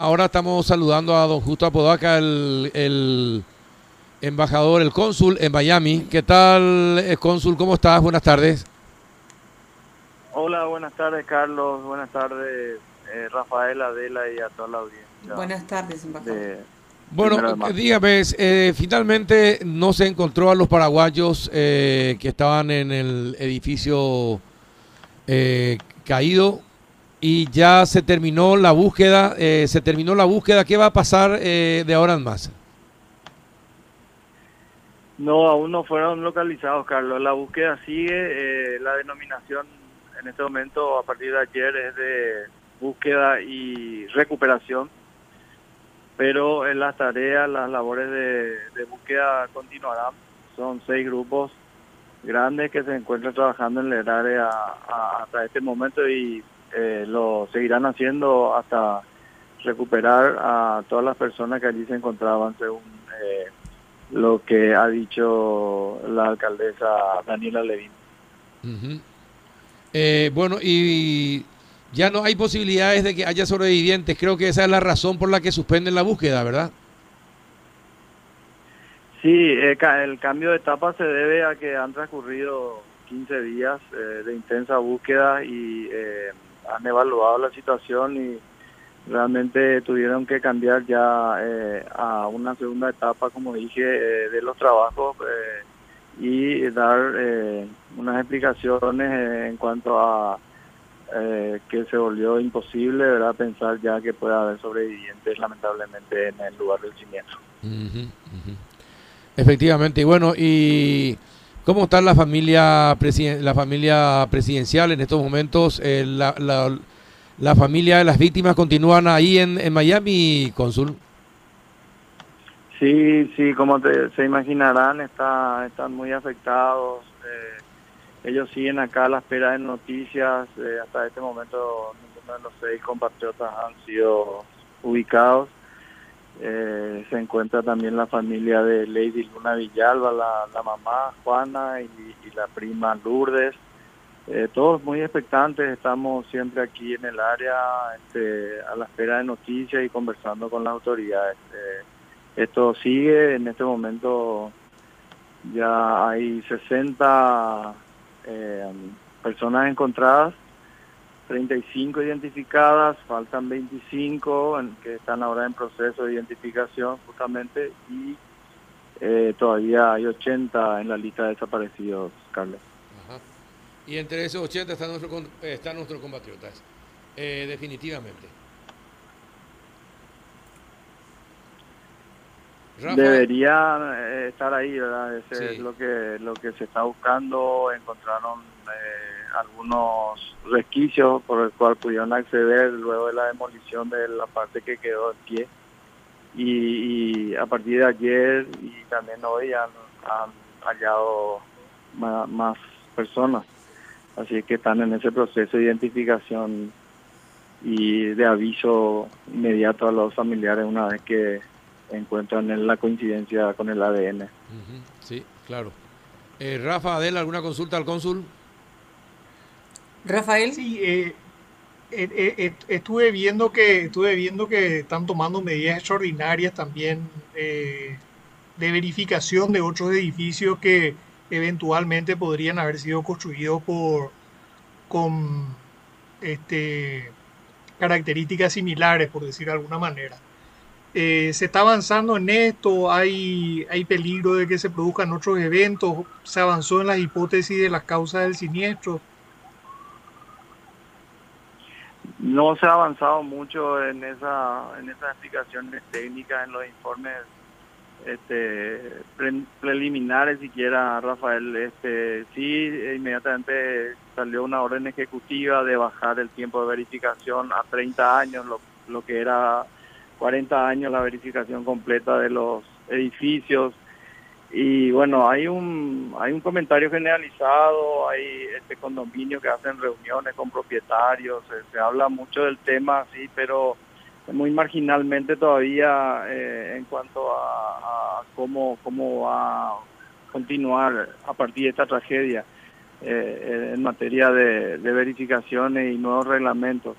Ahora estamos saludando a don Justo Apodaca, el, el embajador, el cónsul en Miami. ¿Qué tal, eh, cónsul? ¿Cómo estás? Buenas tardes. Hola, buenas tardes, Carlos. Buenas tardes, eh, Rafael, Adela y a toda la audiencia. Buenas tardes, embajador. de- Bueno, dígame, eh, finalmente no se encontró a los paraguayos eh, que estaban en el edificio eh, caído y ya se terminó la búsqueda. eh, se terminó la búsqueda. ¿Qué va a pasar eh, de ahora en más? No, aún no fueron localizados, Carlos. La búsqueda sigue. eh, la denominación en este momento, a partir de ayer, es de búsqueda y recuperación. Pero en las tareas, las labores de, búsqueda continuarán. Son seis grupos grandes que se encuentran trabajando en el área hasta este momento y eh, lo seguirán haciendo hasta recuperar a todas las personas que allí se encontraban según eh, lo que ha dicho la alcaldesa Daniela Levin. Ujú. Eh, bueno, y ya no hay posibilidades de que haya sobrevivientes. Creo que esa es la razón por la que suspenden la búsqueda, ¿verdad? Sí, eh, el cambio de etapa se debe a que han transcurrido 15 días eh, de intensa búsqueda y eh, han evaluado la situación y realmente tuvieron que cambiar ya eh, a una segunda etapa, como dije, eh, de los trabajos eh, y dar eh, unas explicaciones eh, en cuanto a que se volvió imposible, ¿verdad? Pensar ya que pueda haber sobrevivientes lamentablemente en el lugar del. Ujú, ujú. Efectivamente, y bueno, ¿y cómo está la familia, presiden- la familia presidencial en estos momentos? Eh, la, la- familia de las víctimas continúan ahí en, en Miami, cónsul. Sí, sí, como te- se imaginarán, está, están muy afectados. eh, ellos siguen acá a la espera de noticias. eh, hasta este momento ninguno de los seis compatriotas han sido ubicados. Eh, se encuentra también la familia de Lady Luna Villalba, la, mamá Juana y, y la prima Lourdes. Eh, todos muy expectantes, estamos siempre aquí en el área este, a la espera de noticias y conversando con las autoridades. Eh, esto sigue, en este momento ya hay 60 eh, personas encontradas, 35 identificadas, faltan 25 en- que están ahora en proceso de identificación justamente y eh, todavía hay 80 en la lista de desaparecidos, Carlos. Y entre esos 80 están están nuestros compatriotas, eh, definitivamente. Rafa, Deberían eh, estar ahí, ¿verdad? Ese Sí. es lo que lo que se está buscando. Encontraron eh, algunos resquicios por el cual pudieron acceder luego de la demolición de la parte que quedó en pie. Y, a partir de ayer y también hoy han, hallado más, personas. Así que están en ese proceso de identificación y de aviso inmediato a los familiares una vez que encuentran en la coincidencia con el ADN. Sí, claro. Eh, Rafa, Adela, ¿alguna consulta al cónsul? Rafael, Sí, eh, eh, eh, estuve viendo que estuve viendo que están tomando medidas extraordinarias también de verificación de otros edificios que eventualmente podrían haber sido construidos por con este características similares, por decir de alguna manera. Se está avanzando en esto, hay, hay peligro de que se produzcan otros eventos, se avanzó en las hipótesis de las causas del siniestro. No se ha avanzado mucho en esa en esas explicaciones técnicas en los informes este pre- preliminares siquiera Rafael este sí inmediatamente salió una orden ejecutiva de bajar el tiempo de verificación a 30 años lo, lo que era 40 años la verificación completa de los edificios y bueno hay un hay un comentario generalizado hay este condominio que hacen reuniones con propietarios se, habla mucho del tema sí pero muy marginalmente todavía eh, en cuanto a, a cómo cómo va a continuar a partir de esta tragedia eh, en materia de, de verificaciones y nuevos reglamentos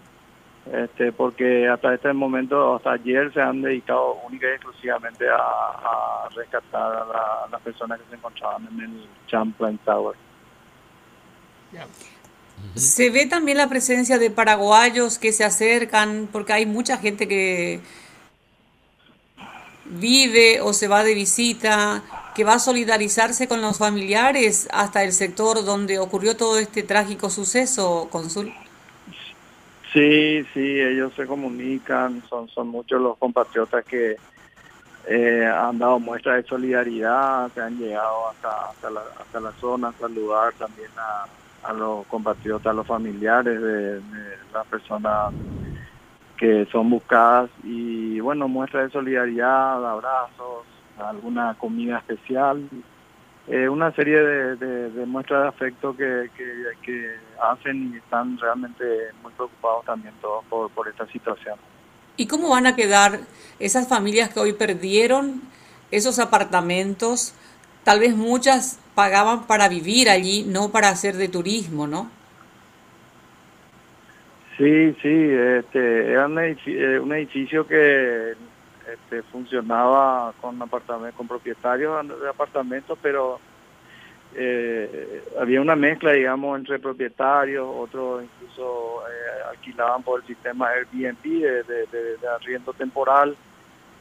este, porque hasta este momento, hasta ayer, se han dedicado única y exclusivamente a, rescatar a, las personas que se encontraban en el Champlain Tower. Se ve también la presencia de paraguayos que se acercan, porque hay mucha gente que vive o se va de visita, que va a solidarizarse con los familiares hasta el sector donde ocurrió todo este trágico suceso, Consul. Sí, sí, ellos se comunican, son, son muchos los compatriotas que eh, han dado muestra de solidaridad, se han llegado hasta, hasta, la, hasta la zona saludar también a, a los compatriotas, a los familiares de, las personas que son buscadas. Y bueno, muestra de solidaridad, abrazos, alguna comida especial, eh, una serie de, muestras de afecto que, que, hacen y están realmente muy preocupados también todos por, por esta situación. ¿Y cómo van a quedar esas familias que hoy perdieron esos apartamentos? Tal vez muchas pagaban para vivir allí, no para hacer de turismo, ¿no? Sí, sí, este, era un eh, edificio, que este, funcionaba con con propietarios de apartamentos, pero eh, había una mezcla, digamos, entre propietarios, otros incluso eh, alquilaban por el sistema Airbnb de, arriendo temporal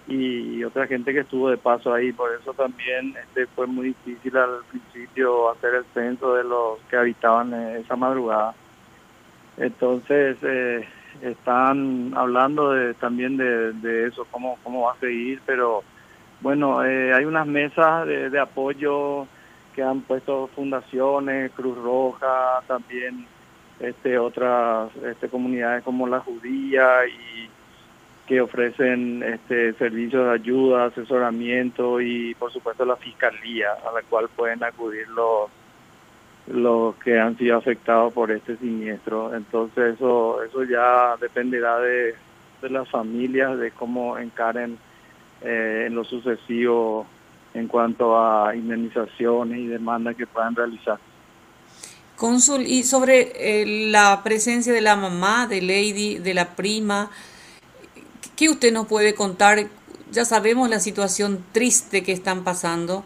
y otra gente que estuvo de paso ahí. Por eso también este, fue muy difícil al principio hacer el censo de los que habitaban esa madrugada. Entonces, eh, están hablando de, también de, eso, cómo, cómo va a seguir, pero bueno, eh, hay unas mesas de, de apoyo que han puesto fundaciones, Cruz Roja, también este otras este, comunidades como la judía y que ofrecen este, servicios de ayuda, asesoramiento y por supuesto la fiscalía a la cual pueden acudir los los que han sido afectados por este siniestro. Entonces eso eso ya dependerá de, las familias, de cómo encaren eh, en lo sucesivo en cuanto a indemnizaciones y demandas que puedan realizar. Cónsul, y sobre eh, la presencia de la mamá, de Lady, de la prima, ¿Qué usted nos puede contar? Ya sabemos la situación triste que están pasando,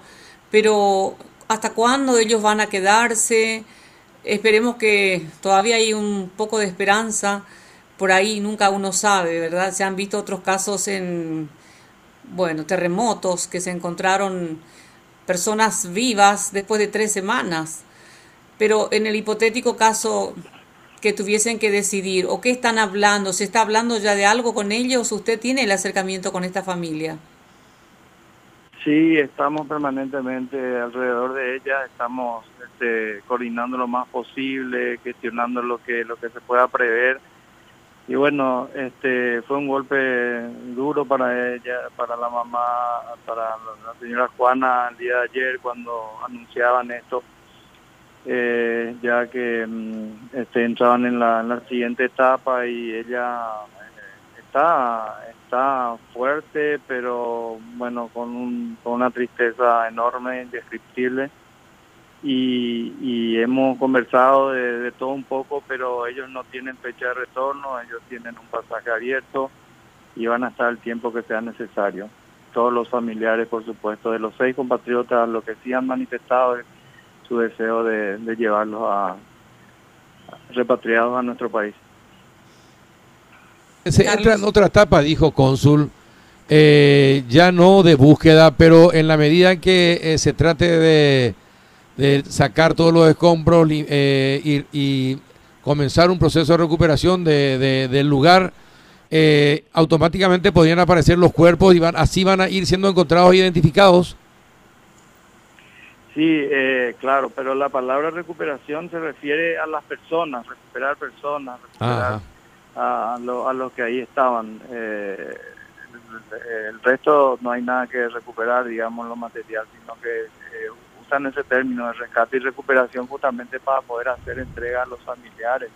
pero ¿hasta cuándo ellos van a quedarse? Esperemos que todavía hay un poco de esperanza. Por ahí nunca uno sabe, ¿verdad? Se han visto otros casos en, bueno, terremotos que se encontraron personas vivas después de tres semanas. Pero en el hipotético caso que tuviesen que decidir o qué están hablando? ¿Se está hablando ya de algo con ellos? ¿Usted tiene el acercamiento con esta familia? Sí, estamos permanentemente alrededor de ella, estamos este, coordinando lo más posible, gestionando lo que lo que se pueda prever. Y bueno, este fue un golpe duro para ella, para la mamá, para la señora Juana el día de ayer cuando anunciaban esto eh, ya que mm, este, entraban en la, en la, siguiente etapa y ella eh, está está fuerte, pero bueno, con, un, con una tristeza enorme, indescriptible. Y, y hemos conversado de, de, todo un poco, pero ellos no tienen fecha de retorno, ellos tienen un pasaje abierto y van a estar el tiempo que sea necesario. Todos los familiares, por supuesto, de los seis compatriotas, lo que sí han manifestado es su deseo de, llevarlos a, repatriados a nuestro país. Se entra en otra etapa, dijo Cónsul, eh, ya no de búsqueda, pero en la medida en que eh, se trate de, sacar todos los escombros eh, y, comenzar un proceso de recuperación de, del lugar, automáticamente podrían aparecer los cuerpos y van, así van a ir siendo encontrados e identificados. Sí, eh, claro, pero la palabra recuperación se refiere a las personas, recuperar personas, recuperar a, a los que ahí estaban. Eh, el, resto no hay nada que recuperar, digamos, lo material, sino que eh, usan ese término de rescate y recuperación justamente para poder hacer entrega a los familiares.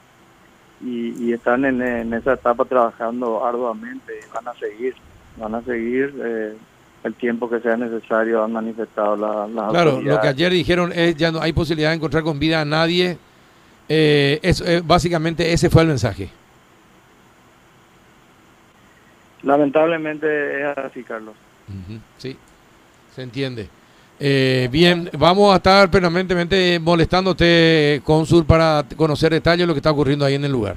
Y, están en, en, esa etapa trabajando arduamente y van a seguir, van a seguir. Eh, el tiempo que sea necesario han manifestado las la Claro, lo que ayer dijeron es ya no hay posibilidad de encontrar con vida a nadie. Eh, es, eh, básicamente ese fue el mensaje. Lamentablemente es así, Carlos. Sí, se entiende. Eh, bien, vamos a estar permanentemente molestándote, cónsul, para conocer detalles de lo que está ocurriendo ahí en el lugar.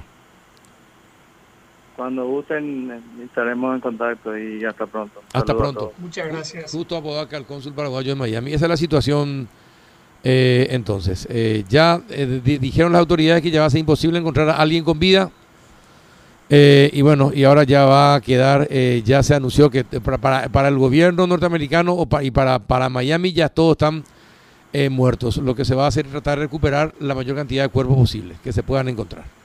Cuando gusten, estaremos en contacto y hasta pronto. Hasta pronto. Muchas gracias. Justo Apodaca, el cónsul paraguayo en Miami. Esa es la situación eh, entonces. Eh, ya dijeron las autoridades que ya va a ser imposible encontrar a alguien con vida. Eh, y bueno, y ahora ya va a quedar, eh, ya se anunció que para, para, el gobierno norteamericano o y para, para Miami ya todos están eh, muertos. Lo que se va a hacer es tratar de recuperar la mayor cantidad de cuerpos posibles que se puedan encontrar.